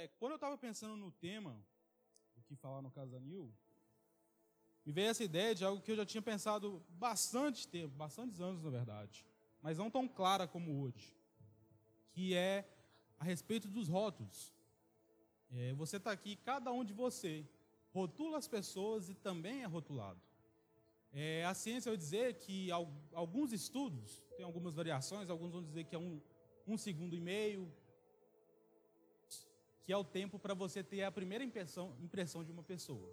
É, quando eu estava pensando no tema, o que falar no Casanil, me veio essa ideia de algo que eu já tinha pensado bastante tempo, bastantes anos, na verdade, mas não tão clara como hoje, que é a respeito dos rótulos. É, você está aqui, cada um de você rotula as pessoas e também é rotulado. É, a ciência vai dizer que alguns estudos, tem algumas variações, alguns vão dizer que é um, um segundo e meio, que é o tempo para você ter a primeira impressão, impressão de uma pessoa.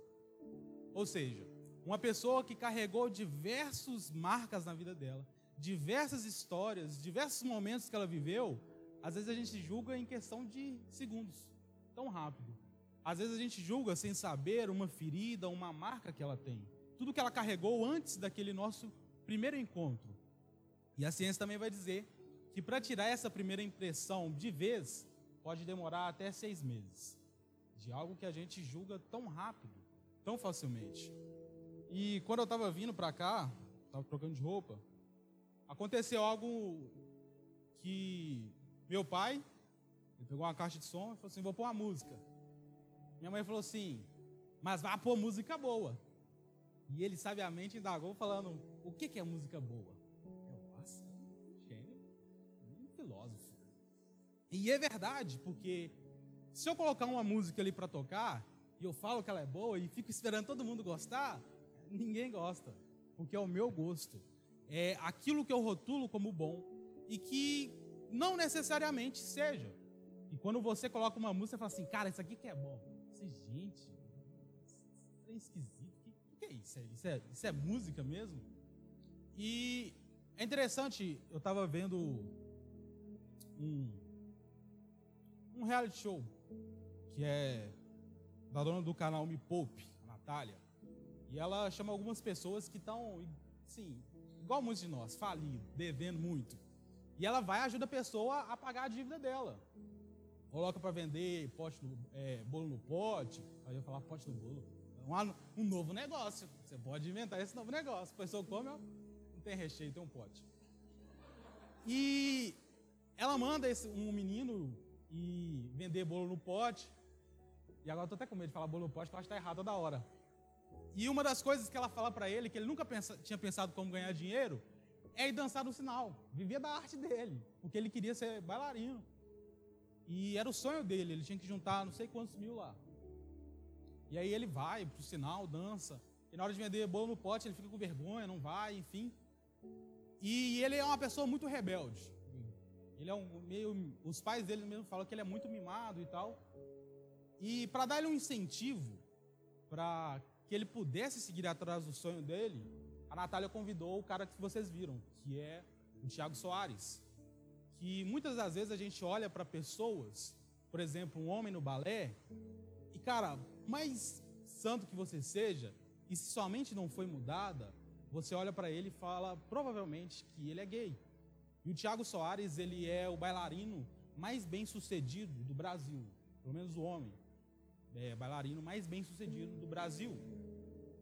Ou seja, uma pessoa que carregou diversas marcas na vida dela, diversas histórias, diversos momentos que ela viveu, às vezes a gente julga em questão de segundos, tão rápido. Às vezes a gente julga sem saber uma ferida, uma marca que ela tem. Tudo que ela carregou antes daquele nosso primeiro encontro. E a ciência também vai dizer que para tirar essa primeira impressão de vez, pode demorar até seis meses. De algo que a gente julga tão rápido, tão facilmente. E quando eu estava vindo para cá, estava trocando de roupa, aconteceu algo que meu pai, ele pegou uma caixa de som e falou assim: vou pôr uma música. Minha mãe falou assim: mas vá pôr música boa. E ele sabiamente indagou, falando: o que, que é música boa? Eu, nossa, gênio, um filósofo. E é verdade, porque se eu colocar uma música ali para tocar, e eu falo que ela é boa e fico esperando todo mundo gostar, ninguém gosta, porque é o meu gosto. É aquilo que eu rotulo como bom e que não necessariamente seja. E quando você coloca uma música, você fala assim, cara, isso aqui que é bom. Você, gente, isso é esquisito. O que, é isso? Isso é, isso é música mesmo? E é interessante, eu estava vendo um, um reality show que é da dona do canal Me Poupe, a Natália. E ela chama algumas pessoas que estão, sim, igual muitos de nós, falido, devendo muito. E ela vai e ajuda a pessoa a pagar a dívida dela. Coloca para vender pote do, é, bolo no pote. Aí eu falar pote no bolo. Um, um novo negócio. Você pode inventar esse novo negócio. A pessoa come, ó, não tem recheio, tem um pote. E ela manda esse, um menino e vender bolo no pote. E agora eu tô até com medo de falar bolo no pote, porque eu acho que tá errado toda hora. E uma das coisas que ela fala para ele, que ele nunca pensa, tinha pensado como ganhar dinheiro, é ir dançar no sinal. Vivia da arte dele, porque ele queria ser bailarino. E era o sonho dele, ele tinha que juntar não sei quantos mil lá. E aí ele vai pro sinal, dança. E na hora de vender bolo no pote, ele fica com vergonha, não vai, enfim. E ele é uma pessoa muito rebelde. Ele é um meio. Os pais dele mesmo falam que ele é muito mimado e tal. E para dar ele um incentivo, para que ele pudesse seguir atrás do sonho dele, a Natália convidou o cara que vocês viram, que é o Tiago Soares. Que muitas das vezes a gente olha para pessoas, por exemplo, um homem no balé, e cara, mais santo que você seja, e se sua mente não foi mudada, você olha para ele e fala provavelmente que ele é gay. E o Tiago Soares, ele é o bailarino mais bem sucedido do Brasil, pelo menos o homem é, bailarino mais bem sucedido do Brasil.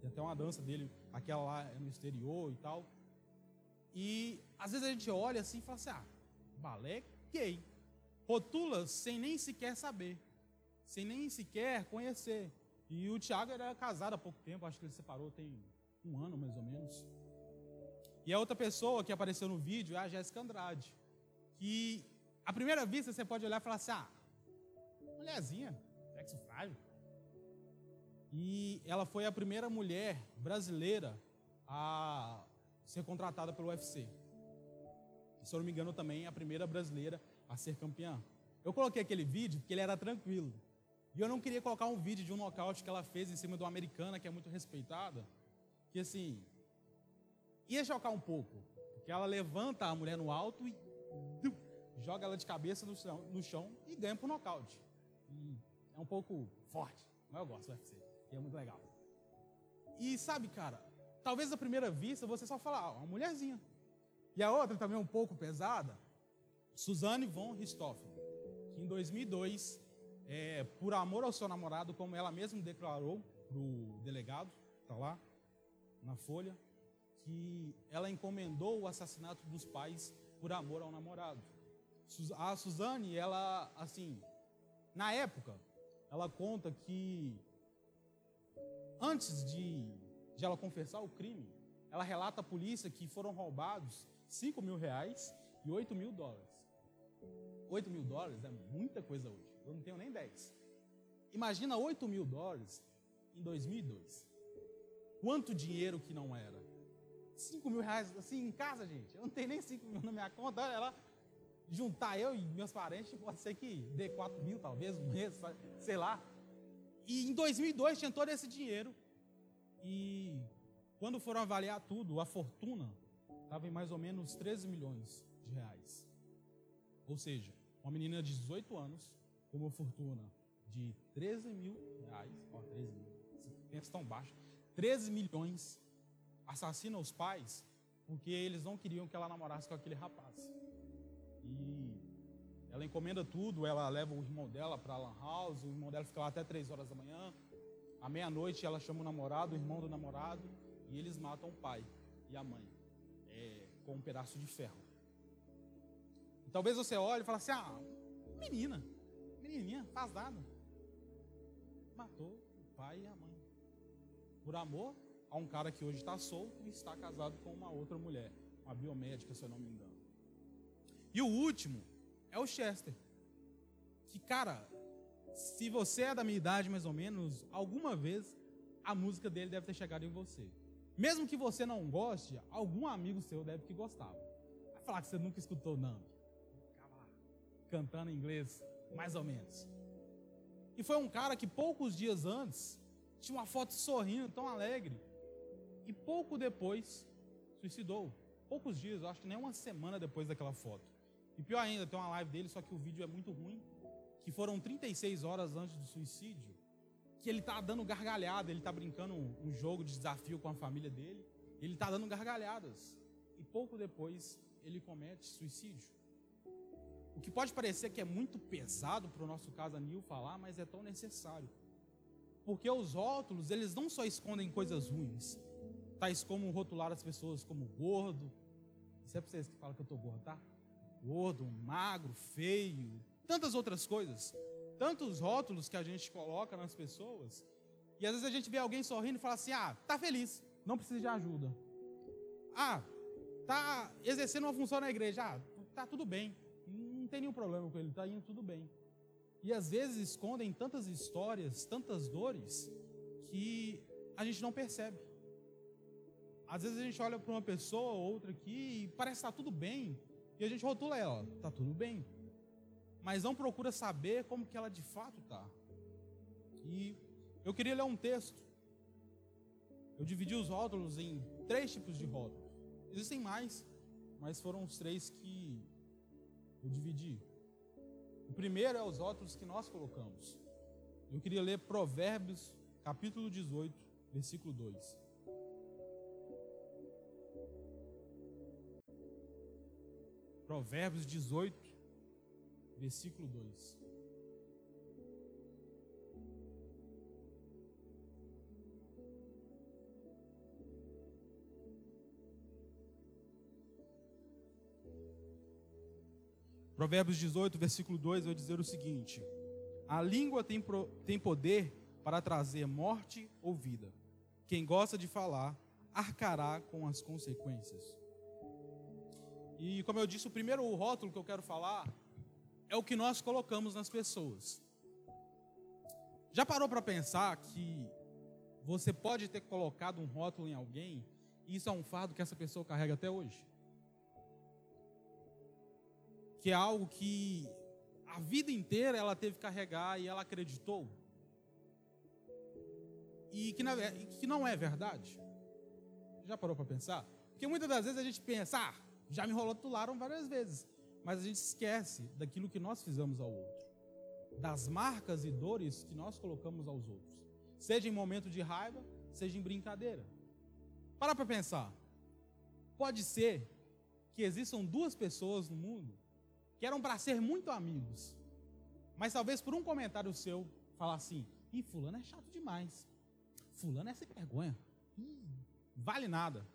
Tem até uma dança dele, aquela lá no exterior e tal. E às vezes a gente olha assim e fala assim: ah, balé gay. Rotula sem nem sequer saber, sem nem sequer conhecer. E o Thiago era casado há pouco tempo, acho que ele separou tem um ano mais ou menos. E a outra pessoa que apareceu no vídeo é a Jéssica Andrade. Que à primeira vista você pode olhar e falar assim: ah, mulherzinha, sexo frágil. E ela foi a primeira mulher brasileira a ser contratada pelo UFC. E, se eu não me engano, também a primeira brasileira a ser campeã. Eu coloquei aquele vídeo porque ele era tranquilo. E eu não queria colocar um vídeo de um nocaute que ela fez em cima de uma americana que é muito respeitada. Que assim, ia chocar um pouco. Porque ela levanta a mulher no alto e joga ela de cabeça no chão, no chão e ganha por nocaute. E é um pouco forte, mas eu gosto do UFC, e é muito legal. E sabe, cara, talvez à primeira vista você só fala, ah, uma mulherzinha. E a outra também um pouco pesada, Suzanne von Richthofen, que em 2002, é, por amor ao seu namorado, como ela mesma declarou para o delegado, está lá na folha, que ela encomendou o assassinato dos pais por amor ao namorado. A Suzane, ela, assim, na época, ela conta que antes de, de ela confessar o crime, ela relata à polícia que foram roubados 5 mil reais e 8 mil dólares. 8 mil dólares é muita coisa hoje. Eu não tenho nem 10. Imagina 8 mil dólares em 2002. Quanto dinheiro que não era? 5 mil reais, assim, em casa, gente. Eu não tenho nem 5 mil na minha conta. Olha lá, juntar eu e meus parentes, pode ser que dê 4 mil, talvez, um mês, sei lá. E em 2002 tinha todo esse dinheiro. E quando foram avaliar tudo, a fortuna estava em mais ou menos 13 milhões de reais. Ou seja, uma menina de 18 anos com uma fortuna de 13 mil reais, ó, 13 mil, pensa tão baixo, 13 milhões, assassina os pais porque eles não queriam que ela namorasse com aquele rapaz. E ela encomenda tudo, ela leva o irmão dela para a Lan House, o irmão dela fica lá até 3 horas da manhã. À meia-noite ela chama o namorado, o irmão do namorado, e eles matam o pai e a mãe é, com um pedaço de ferro. E talvez você olhe e fale assim: ah, menina, menininha, faz nada. Matou o pai e a mãe. Por amor a um cara que hoje está solto e está casado com uma outra mulher, uma biomédica, se eu não me engano. E o último é o Chester. Que, cara, se você é da minha idade mais ou menos, alguma vez a música dele deve ter chegado em você. Mesmo que você não goste, algum amigo seu deve que gostava. Vai falar que você nunca escutou não. Cantando em inglês, mais ou menos. E foi um cara que poucos dias antes tinha uma foto sorrindo, tão alegre. E pouco depois suicidou. Poucos dias, eu acho que nem uma semana depois daquela foto. E pior ainda, tem uma live dele, só que o vídeo é muito ruim. Que foram 36 horas antes do suicídio. Que ele está dando gargalhada, ele está brincando um jogo de desafio com a família dele. Ele está dando gargalhadas. E pouco depois ele comete suicídio. O que pode parecer que é muito pesado para o nosso caso Anil falar, mas é tão necessário. Porque os rótulos, eles não só escondem coisas ruins, tais como rotular as pessoas como gordo. Isso é para vocês que falam que eu estou gordo, tá? gordo, magro, feio, tantas outras coisas, tantos rótulos que a gente coloca nas pessoas. E às vezes a gente vê alguém sorrindo e fala assim: "Ah, tá feliz, não precisa de ajuda". Ah, tá exercendo uma função na igreja, ah, tá tudo bem. Não tem nenhum problema com ele, tá indo tudo bem. E às vezes escondem tantas histórias, tantas dores que a gente não percebe. Às vezes a gente olha para uma pessoa ou outra aqui e parece estar tudo bem, e a gente rotula ela, tá tudo bem. Mas não procura saber como que ela de fato tá. E eu queria ler um texto. Eu dividi os rótulos em três tipos de rótulos. Existem mais, mas foram os três que eu dividi. O primeiro é os rótulos que nós colocamos. Eu queria ler Provérbios, capítulo 18, versículo 2. Provérbios 18, versículo 2. Provérbios 18, versículo 2 vai dizer o seguinte: A língua tem, pro, tem poder para trazer morte ou vida. Quem gosta de falar, arcará com as consequências. E como eu disse, o primeiro rótulo que eu quero falar é o que nós colocamos nas pessoas. Já parou para pensar que você pode ter colocado um rótulo em alguém e isso é um fardo que essa pessoa carrega até hoje? Que é algo que a vida inteira ela teve que carregar e ela acreditou? E que, na, que não é verdade? Já parou para pensar? Porque muitas das vezes a gente pensa, ah, já me rotularam várias vezes, mas a gente esquece daquilo que nós fizemos ao outro, das marcas e dores que nós colocamos aos outros, seja em momento de raiva, seja em brincadeira. Para para pensar. Pode ser que existam duas pessoas no mundo que eram para ser muito amigos, mas talvez por um comentário seu falar assim: "Ih, fulano é chato demais. Fulano é sem vergonha. Ih, vale nada."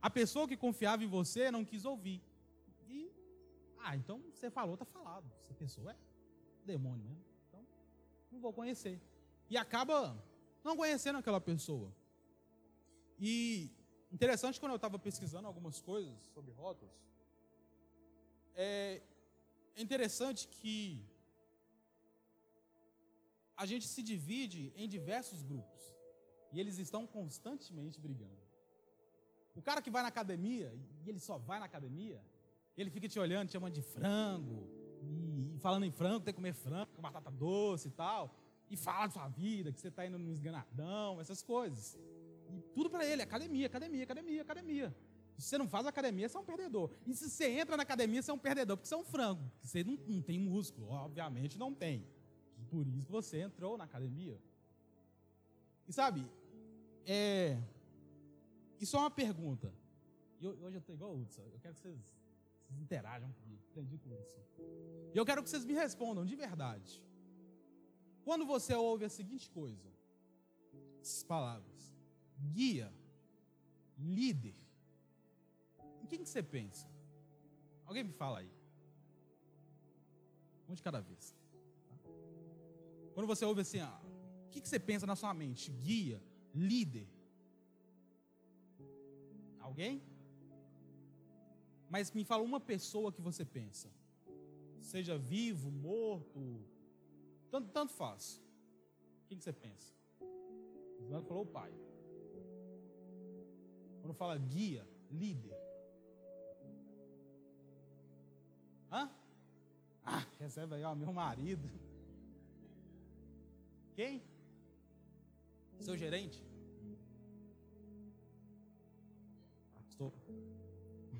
A pessoa que confiava em você não quis ouvir. E, ah, então você falou, está falado. Essa pessoa é demônio mesmo. Então, Não vou conhecer. E acaba não conhecendo aquela pessoa. E interessante quando eu estava pesquisando algumas coisas sobre rótulos, é interessante que a gente se divide em diversos grupos e eles estão constantemente brigando. O cara que vai na academia, e ele só vai na academia, ele fica te olhando, te chamando de frango, e falando em frango, tem que comer frango, com batata doce e tal, e fala da sua vida, que você está indo no esganadão, essas coisas. E tudo para ele, academia, academia, academia, academia. Se você não faz academia, você é um perdedor. E se você entra na academia, você é um perdedor, porque você é um frango. Você não, não tem músculo, obviamente não tem. E por isso você entrou na academia. E sabe, é, isso é uma pergunta. E hoje eu estou igual o Hudson. Eu quero que vocês, vocês interajam comigo. Aprendi com isso. E eu quero que vocês me respondam de verdade. Quando você ouve a seguinte coisa, essas palavras, guia, líder, em quem que você pensa? Alguém me fala aí. Um de cada vez. Quando você ouve assim, ah, o que, que você pensa na sua mente? Guia, líder, Alguém? Mas me fala uma pessoa que você pensa. Seja vivo, morto, tanto, tanto faz. O que você pensa? O falou o pai. Quando fala guia, líder. Hã? Ah, recebe aí, ó, meu marido. Quem? Seu gerente?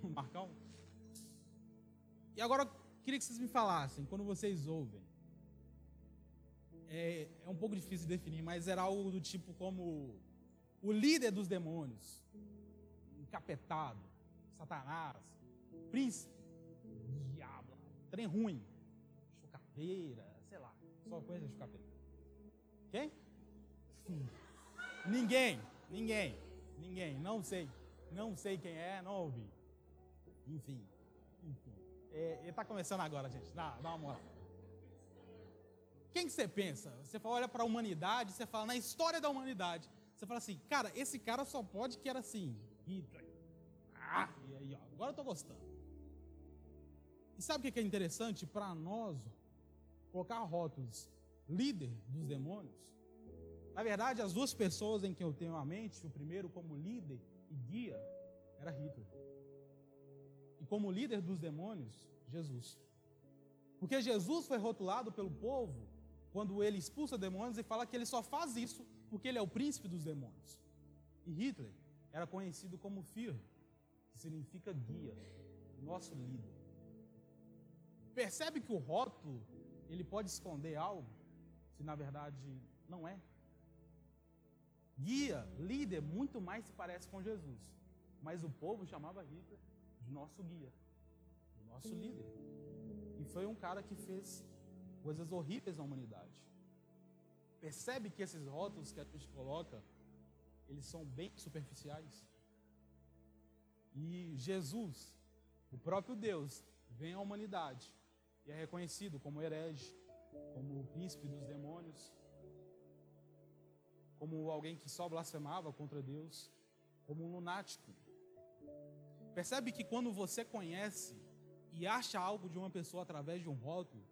Marcão. E agora eu queria que vocês me falassem, quando vocês ouvem. É, é um pouco difícil de definir, mas era algo do tipo como o líder dos demônios, encapetado, Satanás, príncipe, diabo, trem ruim, chucapeira, sei lá, só coisa chucapeira. Quem? Ninguém, ninguém, ninguém, não sei. Não sei quem é, não ouvi. Enfim. É, ele está começando agora, gente. Dá, dá uma moral. Quem que você pensa? Você olha para a humanidade, você fala na história da humanidade. Você fala assim, cara, esse cara só pode que era assim. Hitler. Ah, e aí, ó, agora eu estou gostando. E sabe o que é interessante? Para nós, colocar rótulos líder dos demônios. Na verdade, as duas pessoas em que eu tenho a mente, o primeiro como líder e guia era Hitler. Como líder dos demônios, Jesus. Porque Jesus foi rotulado pelo povo quando ele expulsa demônios e fala que ele só faz isso porque ele é o príncipe dos demônios. E Hitler era conhecido como Führer, que significa guia, nosso líder. Percebe que o rótulo ele pode esconder algo, se na verdade não é guia, líder, muito mais se parece com Jesus. Mas o povo chamava Hitler de nosso guia, de nosso líder. E foi um cara que fez coisas horríveis na humanidade. Percebe que esses rótulos que a gente coloca, eles são bem superficiais. E Jesus, o próprio Deus, vem à humanidade e é reconhecido como herege, como o príncipe dos demônios, como alguém que só blasfemava contra Deus, como um lunático. Percebe que quando você conhece e acha algo de uma pessoa através de um rótulo,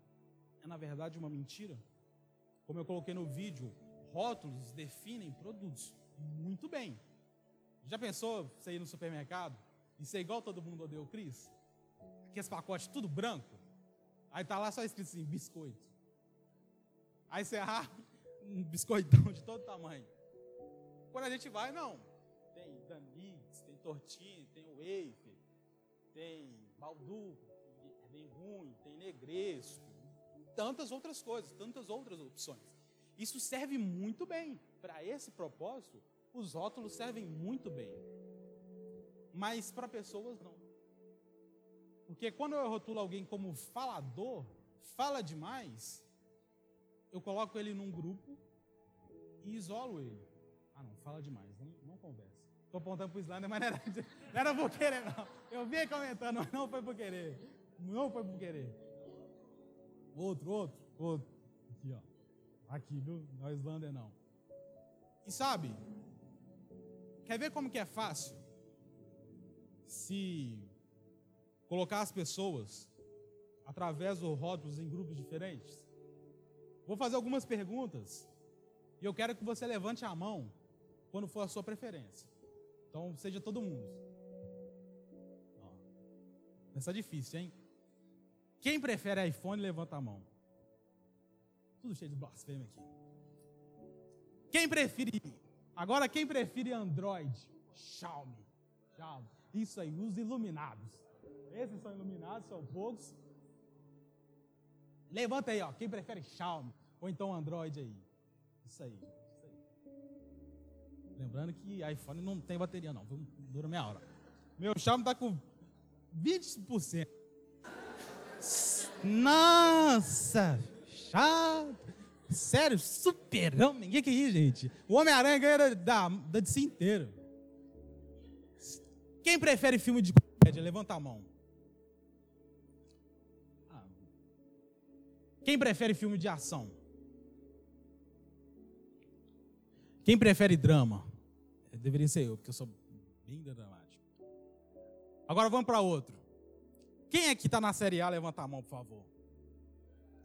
é na verdade uma mentira? Como eu coloquei no vídeo, rótulos definem produtos muito bem. Já pensou você ir no supermercado e ser igual todo mundo odeia o Cris? Aqueles pacotes tudo branco. Aí tá lá só escrito assim, biscoito. Aí você abre, um biscoitão de todo tamanho. Quando a gente vai, não. Tem Danix, tem Tortini, tem Wafer, tem Balduco, bem ruim, tem Negresco, tantas outras coisas, tantas outras opções. Isso serve muito bem. Para esse propósito, os rótulos servem muito bem. Mas para pessoas, não. Porque quando eu rotulo alguém como falador, fala demais, eu coloco ele num grupo e isolo ele. Ah, não, fala demais. Estou apontando para o Islândia, mas não era, não era por querer, não. Eu vi comentando, mas não foi por querer. Não foi por querer. Outro, outro, outro. Aqui, ó. Aqui, viu? Não é Islander, não. E sabe, quer ver como que é fácil? Se colocar as pessoas através dos rótulos em grupos diferentes? Vou fazer algumas perguntas e eu quero que você levante a mão quando for a sua preferência. Então, seja todo mundo. Essa é difícil, hein? Quem prefere iPhone, levanta a mão. Tudo cheio de blasfêmia aqui. Quem prefere. Agora, quem prefere Android? Xiaomi. Xiaomi. Isso aí, os iluminados. Esses são iluminados, são poucos. Levanta aí, ó. Quem prefere Xiaomi ou então Android aí. Isso aí. Lembrando que iPhone não tem bateria, não. Dura meia hora. Meu Xiaomi está com 20%. Nossa! Chato! Sério, super-homem? O que, que é isso, gente? O Homem-Aranha ganha da, da si inteiro. Quem prefere filme de comédia? Levanta a mão. Ah. Quem prefere filme de ação? Quem prefere drama? Deveria ser eu, porque eu sou bem dramático. Agora vamos para outro. Quem é que está na Série A? Levanta a mão, por favor.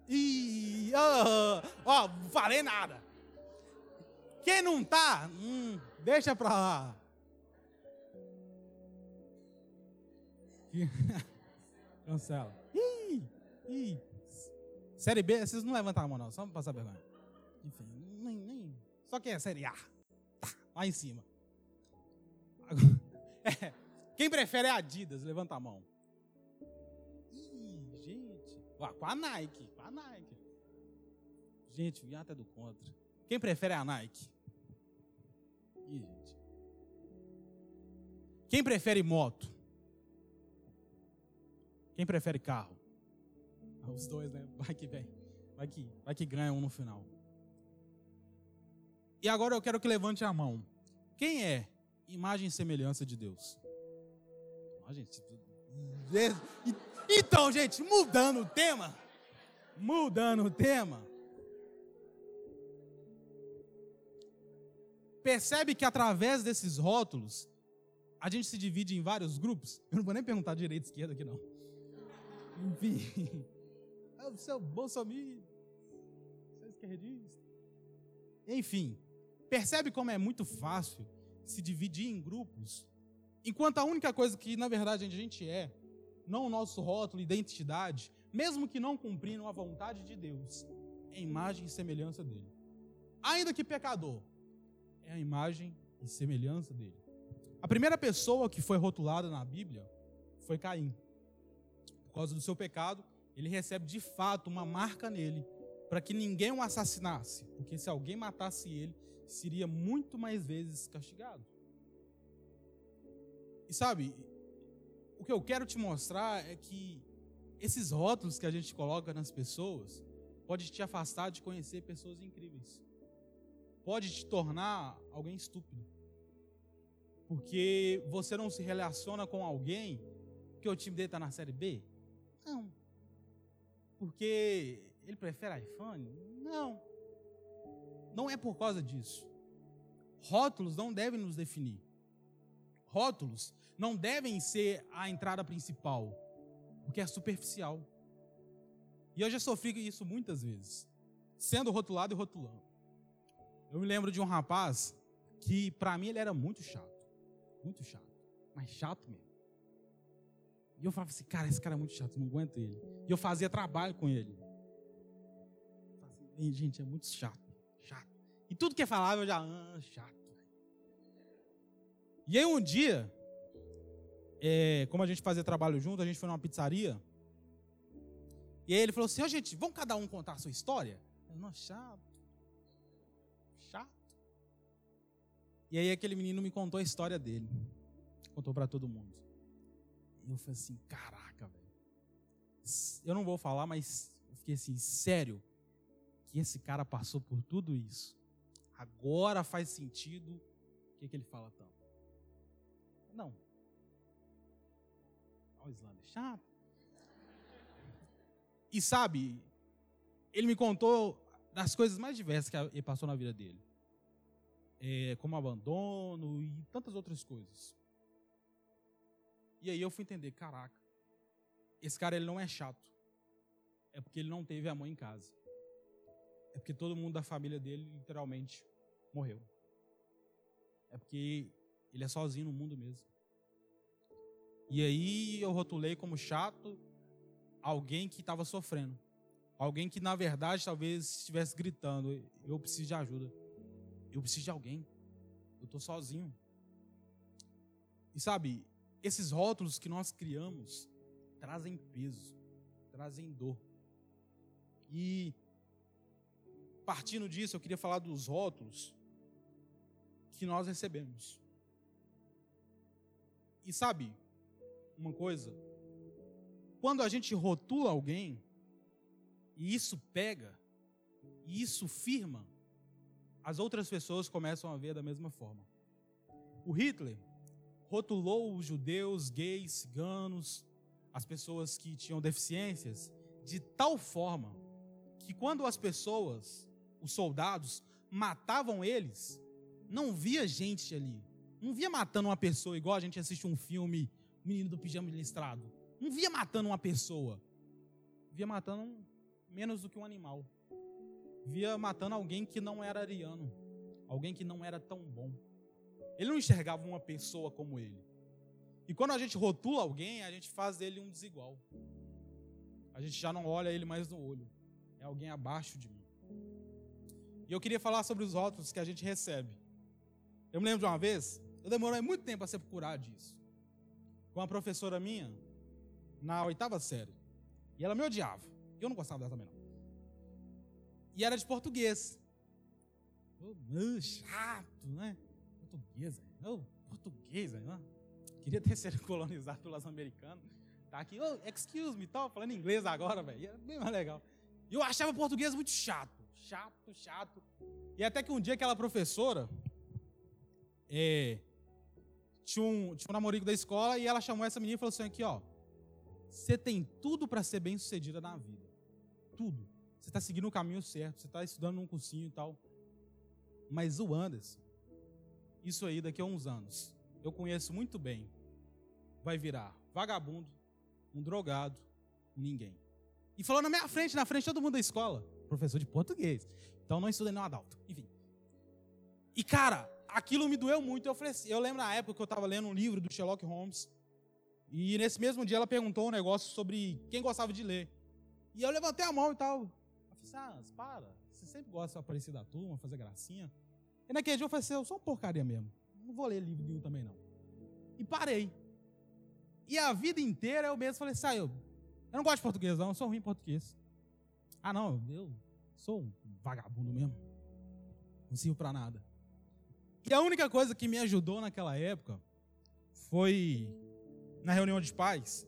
Ih, ó, oh, oh, falei nada. Quem não tá, hum, deixa pra lá. Cancela. Ih, ih. Série B, vocês não levantam a mão, não, só pra passar vergonha. Enfim, nem, nem. Só quem é Série A? Tá, lá em cima. É, quem prefere é Adidas? Levanta a mão. Ih, gente. com a Nike, com a Nike. Gente, vim até do contra. Quem prefere é a Nike? Ih, gente. Quem prefere moto? Quem prefere carro? Ah, os dois, né? Vai que vem. Vai que, vai que ganha um no final. E agora eu quero que levante a mão. Quem é imagem e semelhança de Deus? Gente. Então, gente, mudando o tema. Mudando o tema. Percebe que através desses rótulos, a gente se divide em vários grupos? Eu não vou nem perguntar direita e esquerda aqui, não. Enfim. É o seu bolsominion. Você esquerdista. Enfim. Percebe como é muito fácil se dividir em grupos, enquanto a única coisa que na verdade a gente é, não o nosso rótulo, identidade, mesmo que não cumprindo a vontade de Deus, é imagem e semelhança dele. Ainda que pecador, é a imagem e semelhança dele. A primeira pessoa que foi rotulada na Bíblia foi Caim. Por causa do seu pecado, ele recebe de fato uma marca nele, para que ninguém o assassinasse, porque se alguém matasse ele, seria muito mais vezes castigado. E sabe, o que eu quero te mostrar é que esses rótulos que a gente coloca nas pessoas pode te afastar de conhecer pessoas incríveis. Pode te tornar alguém estúpido. Porque você não se relaciona com alguém que o time dele está na série B? Não. Porque ele prefere iPhone? Não. Não é por causa disso. Rótulos não devem nos definir. Rótulos não devem ser a entrada principal, porque é superficial. E eu já sofri isso muitas vezes, sendo rotulado e rotulando. Eu me lembro de um rapaz que, para mim, ele era muito chato. Muito chato. Mas chato mesmo. E eu falava assim, cara, esse cara é muito chato, não aguento ele. E eu fazia trabalho com ele. Assim, gente, é muito chato. E tudo que falava eu já, ah, chato. E aí um dia, é, como a gente fazia trabalho junto, a gente foi numa pizzaria. E aí ele falou assim, ó oh, gente, vamos cada um contar a sua história? Eu, não, chato. Chato. E aí aquele menino me contou a história dele. Contou para todo mundo. Eu falei assim, caraca, velho. Eu não vou falar, mas eu fiquei assim, sério, que esse cara passou por tudo isso agora faz sentido o que, que ele fala tanto. Não. Olha o Islândia, chato. E sabe, ele me contou das coisas mais diversas que ele passou na vida dele. É, como abandono e tantas outras coisas. E aí eu fui entender, caraca, esse cara ele não é chato. É porque ele não teve amor em casa. É porque todo mundo da família dele literalmente morreu. É porque ele é sozinho no mundo mesmo. E aí eu rotulei como chato alguém que estava sofrendo. Alguém que, na verdade, talvez estivesse gritando: Eu preciso de ajuda. Eu preciso de alguém. Eu estou sozinho. E sabe, esses rótulos que nós criamos trazem peso, trazem dor. E partindo disso, eu queria falar dos rótulos que nós recebemos. E sabe, uma coisa, quando a gente rotula alguém, e isso pega, e isso firma, as outras pessoas começam a ver da mesma forma. O Hitler rotulou os judeus, gays, ciganos, as pessoas que tinham deficiências, de tal forma que quando as pessoas, os soldados, matavam eles, não via gente ali. Não via matando uma pessoa igual a gente assiste um filme, Menino do Pijama Listrado. Não via matando uma pessoa. Via matando menos do que um animal. Via matando alguém que não era ariano. Alguém que não era tão bom. Ele não enxergava uma pessoa como ele. E quando a gente rotula alguém, a gente faz dele um desigual. A gente já não olha ele mais no olho. É alguém abaixo de mim. E eu queria falar sobre os rótulos que a gente recebe. Eu me lembro de uma vez, eu demorei muito tempo a ser curado disso. Com uma professora minha, na oitava série. E ela me odiava. Eu não gostava dela também, não. E era de português. Oh, chato, né? Português, oh, português, né? Queria ter sido colonizado pelos americanos. Tá aqui, oh, excuse me, tal, falando inglês agora, velho. Era bem mais legal. E eu achava português muito chato. Chato, chato. E até que um dia aquela professora, é, tinha, um, tinha um namorico da escola e ela chamou essa menina e falou assim: aqui, ó, você tem tudo para ser bem sucedida na vida. Tudo. Você está seguindo o caminho certo, você está estudando num cursinho e tal. Mas o Anderson, isso aí daqui a uns anos, eu conheço muito bem, vai virar vagabundo, um drogado, ninguém. E falou na minha frente, na frente de todo mundo da escola, professor de português. Então não estudei não adulto. Enfim. E cara, aquilo me doeu muito. Eu, falei assim, eu lembro na época que eu estava lendo um livro do Sherlock Holmes. E nesse mesmo dia ela perguntou um negócio sobre quem gostava de ler. E eu levantei a mão e tal. Eu falei assim, ah, para. Você sempre gosta de aparecer da turma, fazer gracinha. E naquele dia eu falei assim, eu sou uma porcaria mesmo. Não vou ler livro nenhum também não. E parei. E a vida inteira eu mesmo falei assim, ah, eu, eu não gosto de português não, eu sou ruim em português. Ah não, eu sou um vagabundo mesmo. Não sirvo para nada. E a única coisa que me ajudou naquela época foi na reunião de pais,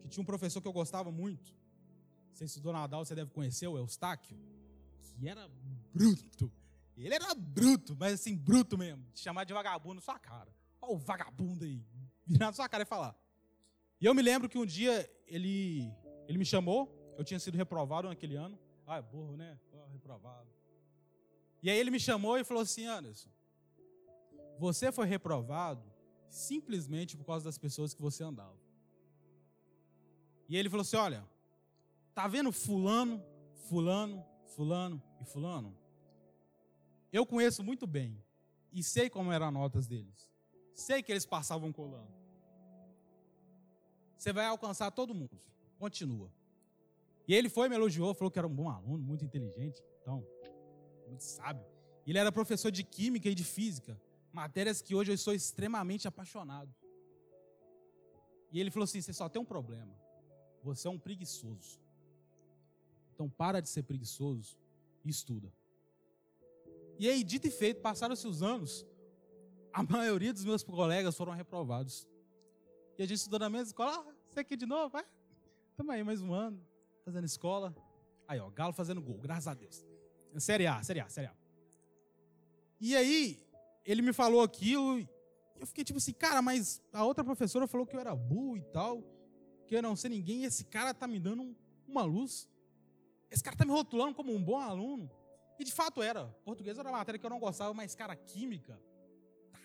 que tinha um professor que eu gostava muito. Você estudou Nadal, você deve conhecer, o Eustáquio, que era bruto. Ele era bruto, mas assim, bruto mesmo. Te chamar de vagabundo na sua cara. Olha o vagabundo aí, virar na sua cara e falar. E eu me lembro que um dia ele, ele me chamou, eu tinha sido reprovado naquele ano. Ah, é burro, né? Oh, reprovado. E aí ele me chamou e falou assim, Anderson, você foi reprovado simplesmente por causa das pessoas que você andava. E ele falou assim: Olha, tá vendo Fulano, Fulano, Fulano e Fulano? Eu conheço muito bem e sei como eram as notas deles. Sei que eles passavam colando. Você vai alcançar todo mundo. Continua. E ele foi, me elogiou, falou que era um bom aluno, muito inteligente, então, muito sábio. Ele era professor de química e de física matérias que hoje eu sou extremamente apaixonado. E ele falou assim: você só tem um problema. Você é um preguiçoso. Então para de ser preguiçoso e estuda. E aí, dito e feito, passaram-se os anos, a maioria dos meus colegas foram reprovados. E a gente estudou na mesma escola. Ah, você aqui de novo? vai? Estamos aí mais um ano, fazendo escola. Aí, ó, Galo fazendo gol, graças a Deus. Série A, Série A, Série A. E aí, ele me falou aquilo, e eu fiquei tipo assim, cara, mas a outra professora falou que eu era burro e tal, que eu não sei ninguém, e esse cara tá me dando uma luz. Esse cara tá me rotulando como um bom aluno. E de fato era. Português era uma matéria que eu não gostava, mas, cara, química, tá,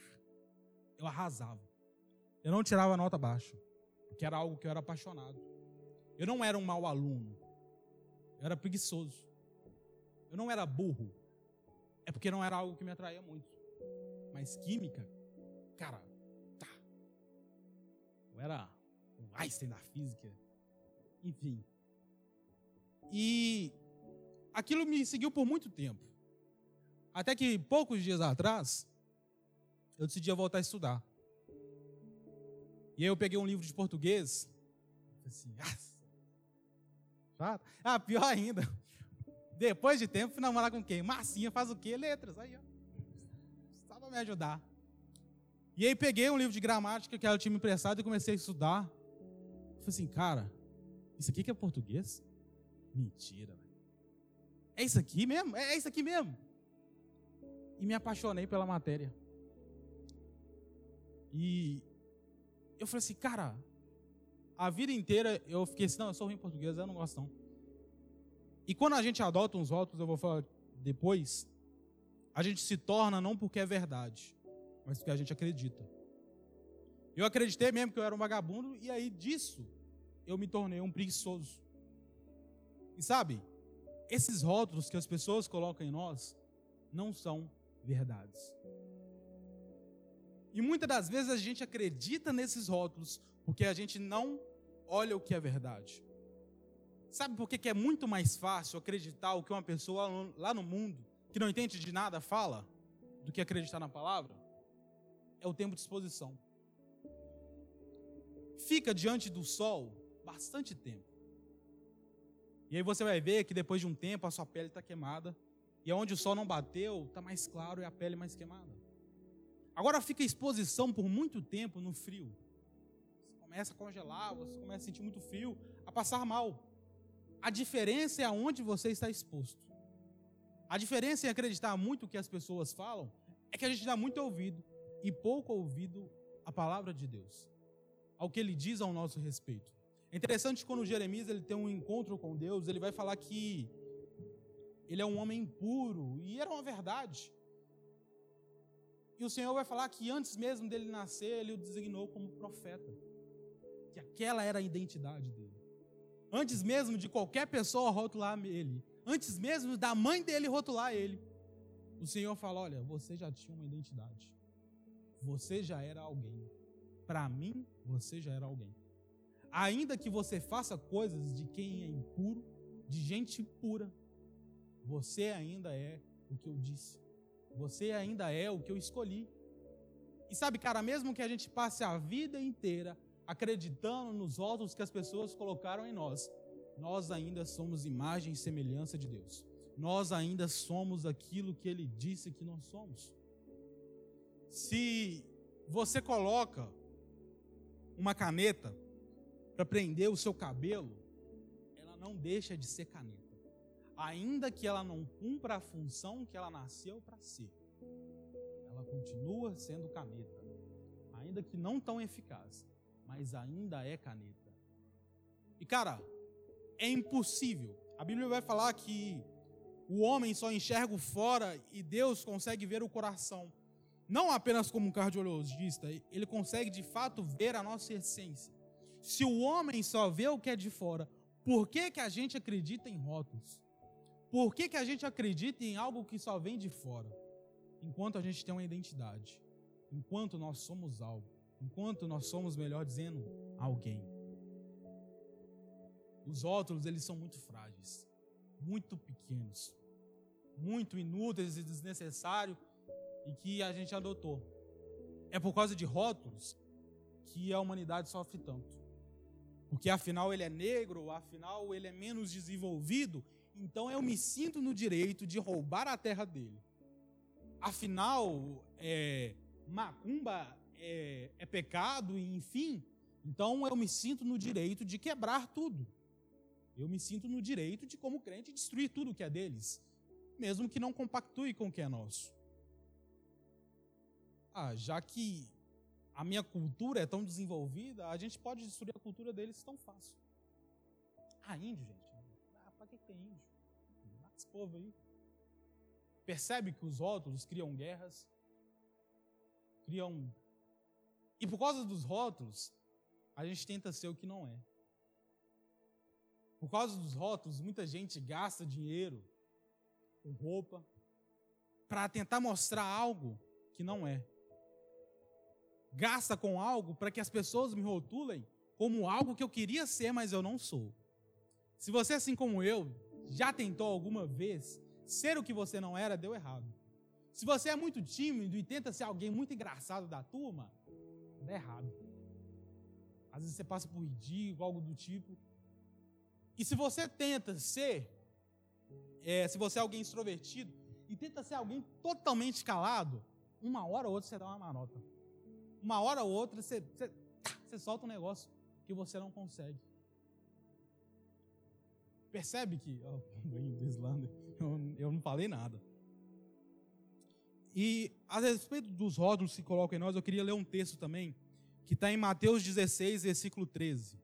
eu arrasava. Eu não tirava nota baixa, porque era algo que eu era apaixonado. Eu não era um mau aluno. Eu era preguiçoso. Eu não era burro. É porque não era algo que me atraía muito. Mas química, cara, tá. Eu era o Einstein da física. Enfim. E aquilo me seguiu por muito tempo. Até que poucos dias atrás, eu decidi voltar a estudar. E aí eu peguei um livro de português. Assim, ah, pior ainda. Depois de tempo, fui namorar com quem? Marcinha faz o quê? Letras. Aí, ó. Para me ajudar. E aí peguei um livro de gramática que ela tinha me emprestado e comecei a estudar. Falei assim, cara, isso aqui que é português? Mentira, velho. É isso aqui mesmo? É, é isso aqui mesmo. E me apaixonei pela matéria. E eu falei assim, cara, a vida inteira eu fiquei assim, não, eu sou ruim em português, eu não gosto não. E quando a gente adota uns votos, eu vou falar depois, a gente se torna não porque é verdade, mas porque a gente acredita. Eu acreditei mesmo que eu era um vagabundo, e aí disso eu me tornei um preguiçoso. E sabe, esses rótulos que as pessoas colocam em nós não são verdades. E muitas das vezes a gente acredita nesses rótulos porque a gente não olha o que é verdade. Sabe por que é muito mais fácil acreditar o que uma pessoa lá no mundo, que não entende de nada, fala, do que acreditar na palavra? É o tempo de exposição. Fica diante do sol bastante tempo. E aí você vai ver que depois de um tempo a sua pele está queimada. E onde o sol não bateu, está mais claro e a pele mais queimada. Agora fica exposição por muito tempo no frio. Você começa a congelar, você começa a sentir muito frio, a passar mal. A diferença é aonde você está exposto. A diferença em acreditar muito o que as pessoas falam é que a gente dá muito ouvido e pouco ouvido à palavra de Deus, ao que ele diz ao nosso respeito. É interessante quando Jeremias ele tem um encontro com Deus, ele vai falar que ele é um homem impuro, e era uma verdade. E o Senhor vai falar que antes mesmo dele nascer, ele o designou como profeta. Que aquela era a identidade dele. Antes mesmo de qualquer pessoa rotular ele, antes mesmo da mãe dele rotular ele, o Senhor fala: Olha, você já tinha uma identidade. Você já era alguém. Para mim, você já era alguém. Ainda que você faça coisas de quem é impuro, de gente pura, você ainda é o que eu disse. Você ainda é o que eu escolhi. E sabe, cara, mesmo que a gente passe a vida inteira acreditando nos votos que as pessoas colocaram em nós, nós ainda somos imagem e semelhança de Deus. Nós ainda somos aquilo que Ele disse que nós somos. Se você coloca uma caneta para prender o seu cabelo, ela não deixa de ser caneta. Ainda que ela não cumpra a função que ela nasceu para ser, ela continua sendo caneta. Ainda que não tão eficaz mas ainda é caneta. E cara, é impossível. A Bíblia vai falar que o homem só enxerga o fora e Deus consegue ver o coração. Não apenas como um cardiologista, ele consegue de fato ver a nossa essência. Se o homem só vê o que é de fora, por que, que a gente acredita em rótulos? Por que, que a gente acredita em algo que só vem de fora? Enquanto a gente tem uma identidade, enquanto nós somos algo enquanto nós somos, melhor dizendo, alguém. Os rótulos, eles são muito frágeis, muito pequenos, muito inúteis e desnecessários e que a gente adotou. É por causa de rótulos que a humanidade sofre tanto. Porque afinal ele é negro, afinal ele é menos desenvolvido, então eu me sinto no direito de roubar a terra dele. Afinal, é, macumba é, é pecado, enfim, então eu me sinto no direito de quebrar tudo. Eu me sinto no direito de, como crente, destruir tudo que é deles, mesmo que não compactue com o que é nosso. Ah, já que a minha cultura é tão desenvolvida, a gente pode destruir a cultura deles tão fácil. Ah, índio, gente. Ah, para que tem índio? Mata esse povo aí. percebe que os rótulos criam guerras, criam. E por causa dos rótulos, a gente tenta ser o que não é. Por causa dos rótulos, muita gente gasta dinheiro com roupa para tentar mostrar algo que não é. Gasta com algo para que as pessoas me rotulem como algo que eu queria ser, mas eu não sou. Se você, assim como eu, já tentou alguma vez ser o que você não era, deu errado. Se você é muito tímido e tenta ser alguém muito engraçado da turma, dá errado. Às vezes você passa por ridículo, algo do tipo. E se você tenta ser, é, se você é alguém extrovertido e tenta ser alguém totalmente calado, uma hora ou outra você dá uma manota. Uma hora ou outra você, você, você solta um negócio que você não consegue. Percebe que. Oh, eu, eu não falei nada. E a respeito dos rótulos que colocam em nós, eu queria ler um texto também, que está em Mateus 16, versículo 13.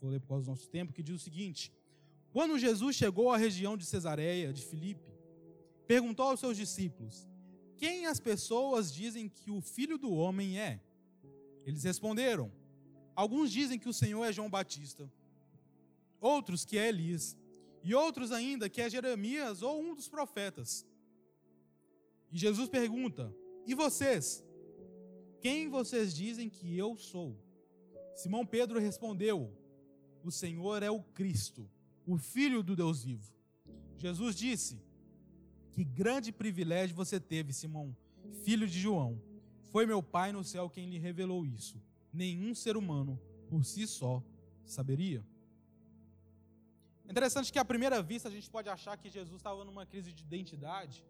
Vou ler por causa do nosso tempo, que diz o seguinte: Quando Jesus chegou à região de Cesareia, de Filipe, perguntou aos seus discípulos: Quem as pessoas dizem que o filho do homem é? Eles responderam: Alguns dizem que o Senhor é João Batista, outros que é Elias, e outros ainda que é Jeremias ou um dos profetas. E Jesus pergunta: E vocês? Quem vocês dizem que eu sou? Simão Pedro respondeu: O Senhor é o Cristo, o Filho do Deus vivo. Jesus disse: Que grande privilégio você teve, Simão, filho de João. Foi meu Pai no céu quem lhe revelou isso. Nenhum ser humano, por si só, saberia. Interessante que à primeira vista a gente pode achar que Jesus estava numa crise de identidade.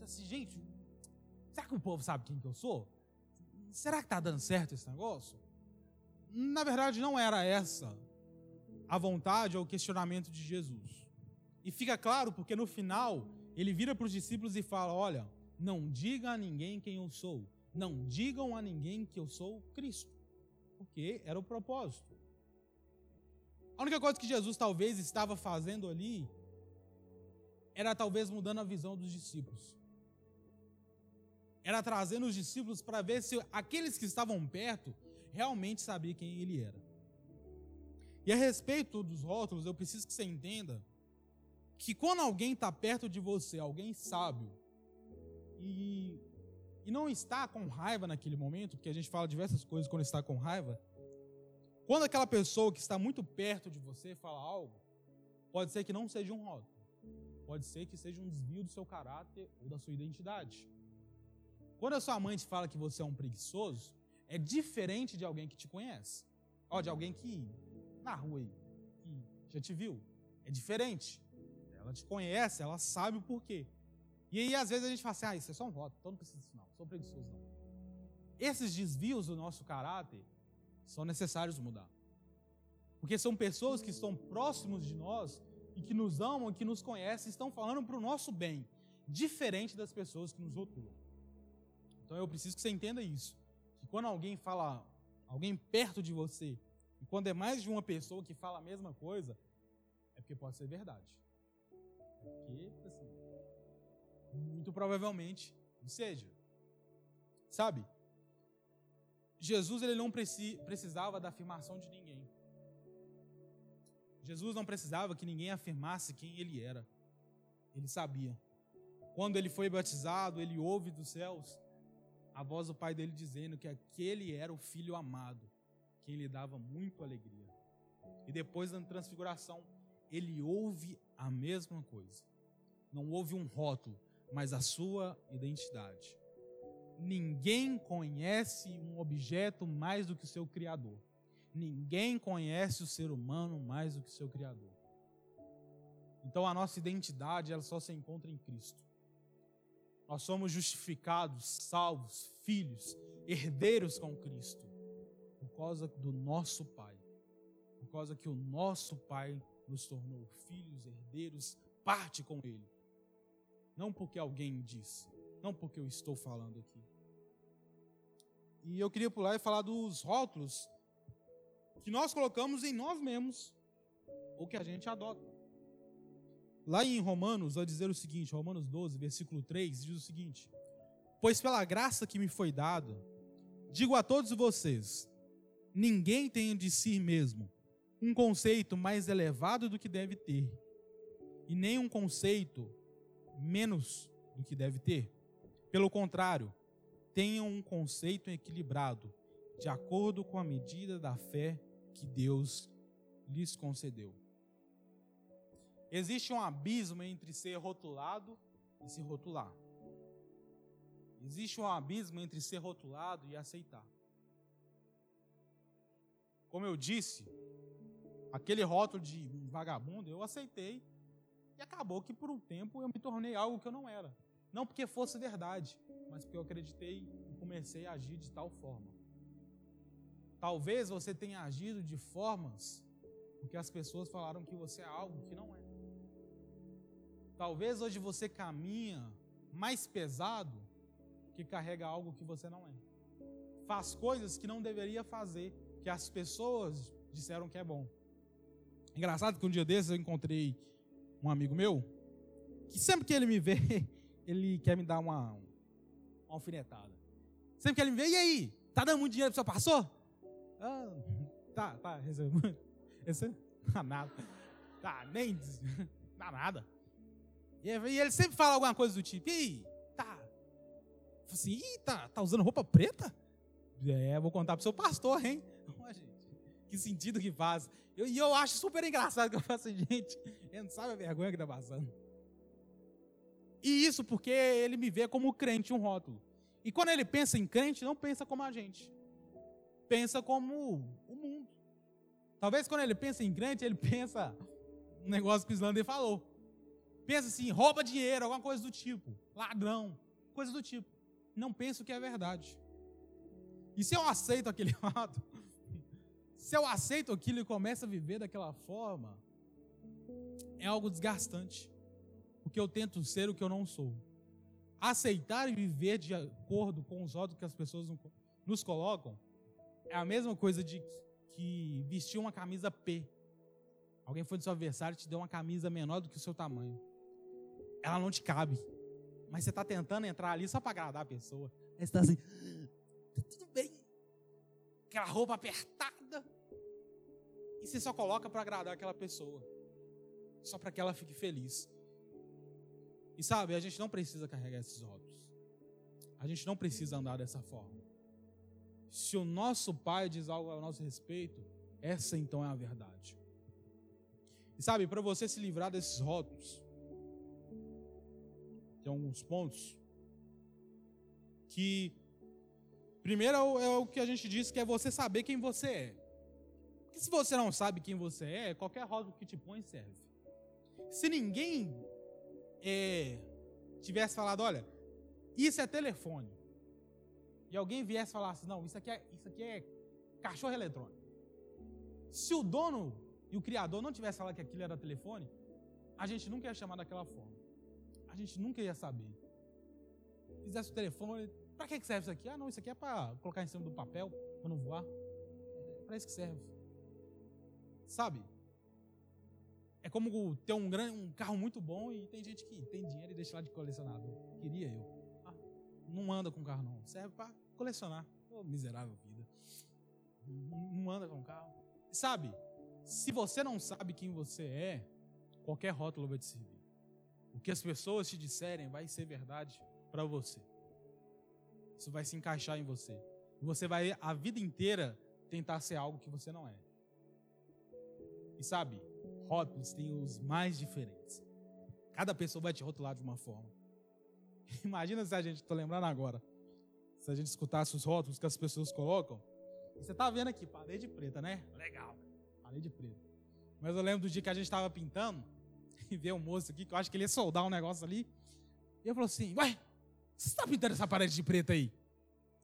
Assim, gente, será que o povo sabe quem que eu sou? Será que está dando certo esse negócio? Na verdade, não era essa a vontade ou o questionamento de Jesus. E fica claro porque no final ele vira para os discípulos e fala: Olha, não diga a ninguém quem eu sou não digam a ninguém que eu sou Cristo, porque era o propósito. A única coisa que Jesus talvez estava fazendo ali era talvez mudando a visão dos discípulos. Era trazendo os discípulos para ver se aqueles que estavam perto realmente sabiam quem ele era. E a respeito dos rótulos, eu preciso que você entenda que quando alguém está perto de você, alguém sábio, e e não está com raiva naquele momento, porque a gente fala diversas coisas quando está com raiva, quando aquela pessoa que está muito perto de você fala algo, pode ser que não seja um rótulo, pode ser que seja um desvio do seu caráter ou da sua identidade. Quando a sua mãe te fala que você é um preguiçoso, é diferente de alguém que te conhece, ou de alguém que na rua aí, que já te viu. É diferente. Ela te conhece, ela sabe o porquê. E aí, às vezes, a gente fala assim: ah, isso é só um voto, então não precisa disso, não. Sou preguiçoso, não. Esses desvios do nosso caráter são necessários mudar. Porque são pessoas que estão próximos de nós e que nos amam, que nos conhecem, estão falando para o nosso bem, diferente das pessoas que nos rotulam. Então eu preciso que você entenda isso. Que quando alguém fala, alguém perto de você, e quando é mais de uma pessoa que fala a mesma coisa, é porque pode ser verdade. É porque, assim, muito provavelmente não seja. Sabe? Jesus ele não precisava da afirmação de ninguém. Jesus não precisava que ninguém afirmasse quem ele era. Ele sabia. Quando ele foi batizado, ele ouve dos céus a voz do pai dele dizendo que aquele era o filho amado, quem lhe dava muito alegria. E depois da transfiguração, ele ouve a mesma coisa. Não houve um rótulo, mas a sua identidade. Ninguém conhece um objeto mais do que o seu Criador. Ninguém conhece o ser humano mais do que o seu Criador. Então a nossa identidade ela só se encontra em Cristo. Nós somos justificados, salvos, filhos, herdeiros com Cristo, causa do nosso Pai. Por causa que o nosso Pai nos tornou filhos, herdeiros, parte com Ele. Não porque alguém disse, não porque eu estou falando aqui. E eu queria pular e falar dos rótulos que nós colocamos em nós mesmos, ou que a gente adota. lá em Romanos, vai dizer o seguinte, Romanos 12, versículo 3, diz o seguinte: Pois pela graça que me foi dada, digo a todos vocês, ninguém tem de si mesmo um conceito mais elevado do que deve ter, e nem um conceito menos do que deve ter. Pelo contrário, tenham um conceito equilibrado, de acordo com a medida da fé que Deus lhes concedeu. Existe um abismo entre ser rotulado e se rotular. Existe um abismo entre ser rotulado e aceitar. Como eu disse, aquele rótulo de vagabundo eu aceitei e acabou que por um tempo eu me tornei algo que eu não era. Não porque fosse verdade, mas porque eu acreditei e comecei a agir de tal forma. Talvez você tenha agido de formas porque as pessoas falaram que você é algo que não é. Talvez hoje você caminha mais pesado que carrega algo que você não é. Faz coisas que não deveria fazer, que as pessoas disseram que é bom. Engraçado que um dia desses eu encontrei um amigo meu, que sempre que ele me vê, ele quer me dar uma, uma alfinetada. Sempre que ele me vê, e aí? Tá dando muito dinheiro pro seu passou? Ah, tá, tá, recebendo. Esse, tá nada. Tá, nem. Dá nada. E ele sempre fala alguma coisa do tipo, e aí? Tá. Assim, ih, tá, tá usando roupa preta? É, vou contar pro seu pastor, hein? Que sentido que faz. Eu, e eu acho super engraçado que eu faço, gente, ele não sabe a vergonha que tá passando. E isso porque ele me vê como crente, um rótulo. E quando ele pensa em crente, não pensa como a gente. Pensa como o mundo. Talvez quando ele pensa em crente, ele pensa um negócio que o Islander falou. Pensa assim, rouba dinheiro, alguma coisa do tipo. Ladrão, coisa do tipo. Não pensa o que é verdade. E se eu aceito aquele lado, se eu aceito aquilo e começo a viver daquela forma, é algo desgastante. Porque eu tento ser o que eu não sou. Aceitar e viver de acordo com os ódios que as pessoas nos colocam é a mesma coisa de que vestiu uma camisa P. Alguém foi no seu aniversário e te deu uma camisa menor do que o seu tamanho. Ela não te cabe. Mas você está tentando entrar ali só para agradar a pessoa. Aí você está assim, tá tudo bem. Aquela roupa apertada. E você só coloca para agradar aquela pessoa. Só para que ela fique feliz. E sabe, a gente não precisa carregar esses rótulos. A gente não precisa andar dessa forma. Se o nosso pai diz algo a nosso respeito, essa então é a verdade. E sabe, para você se livrar desses rótulos, tem alguns pontos que primeiro é o que a gente disse que é você saber quem você é. Porque se você não sabe quem você é, qualquer rótulo que te põe serve. Se ninguém é, tivesse falado, olha, isso é telefone, e alguém viesse falar assim, não, isso aqui é, isso aqui é cachorro eletrônico. Se o dono e o criador não tivesse falado que aquilo era telefone, a gente nunca ia chamar daquela forma. A gente nunca ia saber. Fizesse o telefone, para que serve isso aqui? Ah, não, isso aqui é para colocar em cima do papel, para não voar. Para isso que serve. Sabe? É como ter um, grande, um carro muito bom e tem gente que tem dinheiro e deixa lá de colecionador. Queria eu não anda com carro, não. Serve para colecionar. Oh, miserável vida. Não anda com carro. Sabe, se você não sabe quem você é, qualquer rótulo vai te servir. O que as pessoas te disserem vai ser verdade para você. Isso vai se encaixar em você. Você vai a vida inteira tentar ser algo que você não é. E sabe, rótulos têm os mais diferentes. Cada pessoa vai te rotular de uma forma. Imagina se a gente, estou lembrando agora, se a gente escutasse os rótulos que as pessoas colocam. Você está vendo aqui, parede preta, né? Legal, parede preta. Mas eu lembro do dia que a gente estava pintando e veio um moço aqui, que eu acho que ele ia soldar um negócio ali. E eu falou assim: Ué, você está pintando essa parede de preta aí?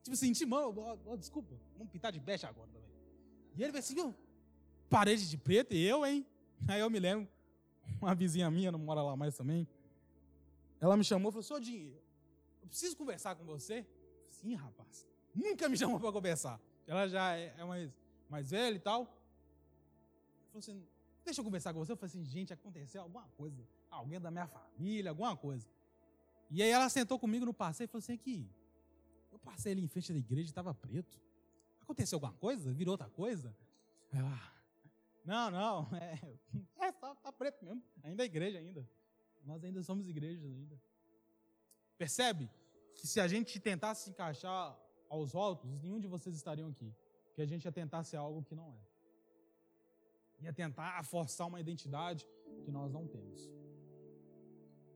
Tipo assim, Timão, desculpa, vamos pintar de bege agora também. E ele veio assim: parede de preta? E eu, hein? Aí eu me lembro, uma vizinha minha, não mora lá mais também. Ela me chamou e falou: Senhor Dinheiro, eu preciso conversar com você. Sim, rapaz. Nunca me chamou para conversar. Ela já é, é mais, mais velha e tal. Falou assim: Deixa eu conversar com você. Eu falei assim: Gente, aconteceu alguma coisa. alguém da minha família, alguma coisa. E aí ela sentou comigo no passeio e falou assim: aqui, eu passei ali em frente da igreja e estava preto. Aconteceu alguma coisa? Virou outra coisa? Ah, não, não, é, é só tá preto mesmo. Ainda é igreja ainda. Nós ainda somos igrejas ainda. Percebe que se a gente tentasse se encaixar aos rótulos, nenhum de vocês estariam aqui. Que a gente ia tentar ser algo que não é. Ia tentar forçar uma identidade que nós não temos.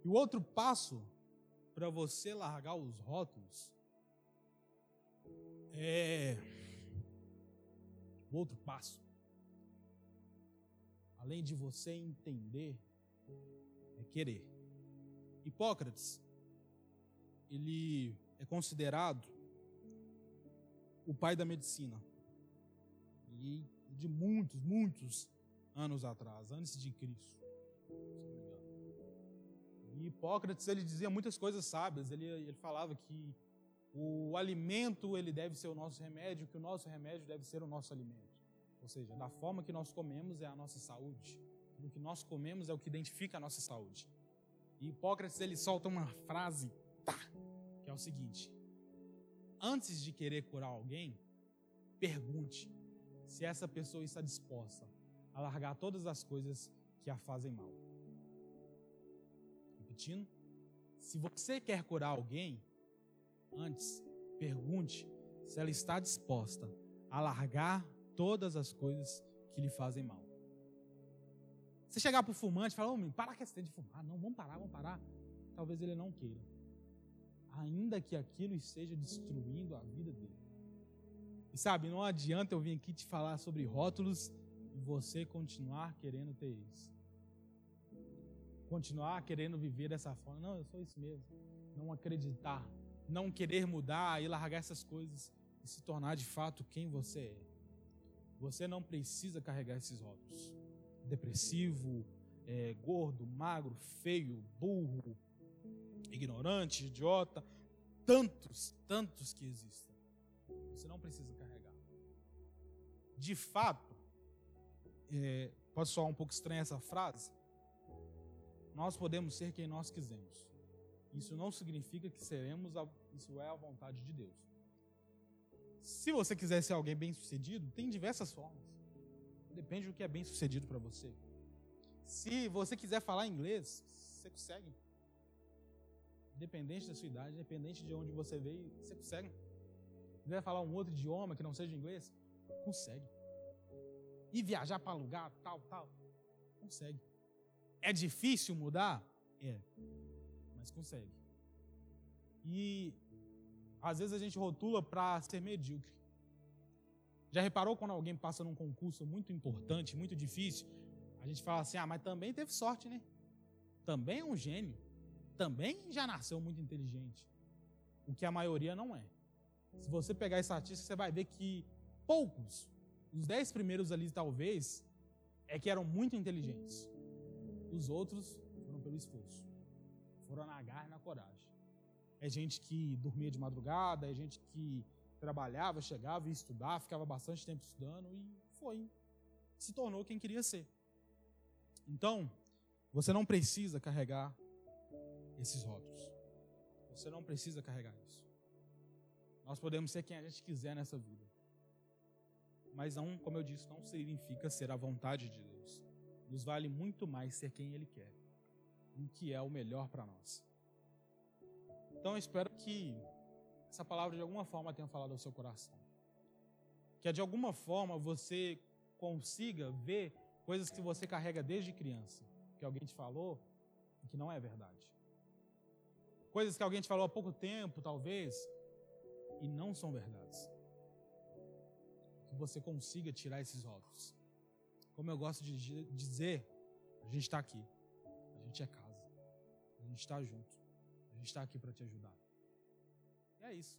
E o outro passo para você largar os rótulos é o outro passo. Além de você entender, é querer. Hipócrates, ele é considerado o pai da medicina. E de muitos, muitos anos atrás, antes de Cristo. E Hipócrates ele dizia muitas coisas sábias. Ele, ele falava que o alimento ele deve ser o nosso remédio, que o nosso remédio deve ser o nosso alimento. Ou seja, da forma que nós comemos é a nossa saúde. Do que nós comemos é o que identifica a nossa saúde. E Hipócrates ele solta uma frase, tá, que é o seguinte: Antes de querer curar alguém, pergunte se essa pessoa está disposta a largar todas as coisas que a fazem mal. Se você quer curar alguém, antes pergunte se ela está disposta a largar todas as coisas que lhe fazem mal. Você chegar para o fumante e falar, oh, para que você de fumar. Não, vamos parar, vamos parar. Talvez ele não queira. Ainda que aquilo esteja destruindo a vida dele. E sabe, não adianta eu vir aqui te falar sobre rótulos e você continuar querendo ter isso. Continuar querendo viver dessa forma. Não, eu sou isso mesmo. Não acreditar. Não querer mudar e largar essas coisas e se tornar de fato quem você é. Você não precisa carregar esses rótulos. Depressivo, é, gordo, magro, feio, burro, ignorante, idiota, tantos, tantos que existem. Você não precisa carregar. De fato, é, pode soar um pouco estranha essa frase. Nós podemos ser quem nós quisermos. Isso não significa que seremos, a, isso é a vontade de Deus. Se você quiser ser alguém bem sucedido, tem diversas formas. Depende do que é bem sucedido para você. Se você quiser falar inglês, você consegue. Independente da sua idade, independente de onde você veio, você consegue. Se quiser falar um outro idioma que não seja inglês, consegue. E viajar para lugar, tal, tal, consegue. É difícil mudar? É. Mas consegue. E às vezes a gente rotula para ser medíocre. Já reparou quando alguém passa num concurso muito importante, muito difícil? A gente fala assim: ah, mas também teve sorte, né? Também é um gênio. Também já nasceu muito inteligente. O que a maioria não é. Se você pegar estatística, você vai ver que poucos, os dez primeiros ali talvez, é que eram muito inteligentes. Os outros foram pelo esforço. Foram na garra e na coragem é gente que dormia de madrugada, é gente que trabalhava, chegava e estudava, ficava bastante tempo estudando e foi, se tornou quem queria ser. Então, você não precisa carregar esses rótulos. Você não precisa carregar isso. Nós podemos ser quem a gente quiser nessa vida. Mas não, como eu disse, não significa ser a vontade de Deus. Nos vale muito mais ser quem Ele quer, o que é o melhor para nós. Então eu espero que essa palavra de alguma forma tenha falado ao seu coração. Que de alguma forma você consiga ver coisas que você carrega desde criança, que alguém te falou e que não é verdade. Coisas que alguém te falou há pouco tempo, talvez, e não são verdades. Que você consiga tirar esses rótulos. Como eu gosto de dizer, a gente está aqui, a gente é casa, a gente está junto. A gente está aqui para te ajudar. E é isso.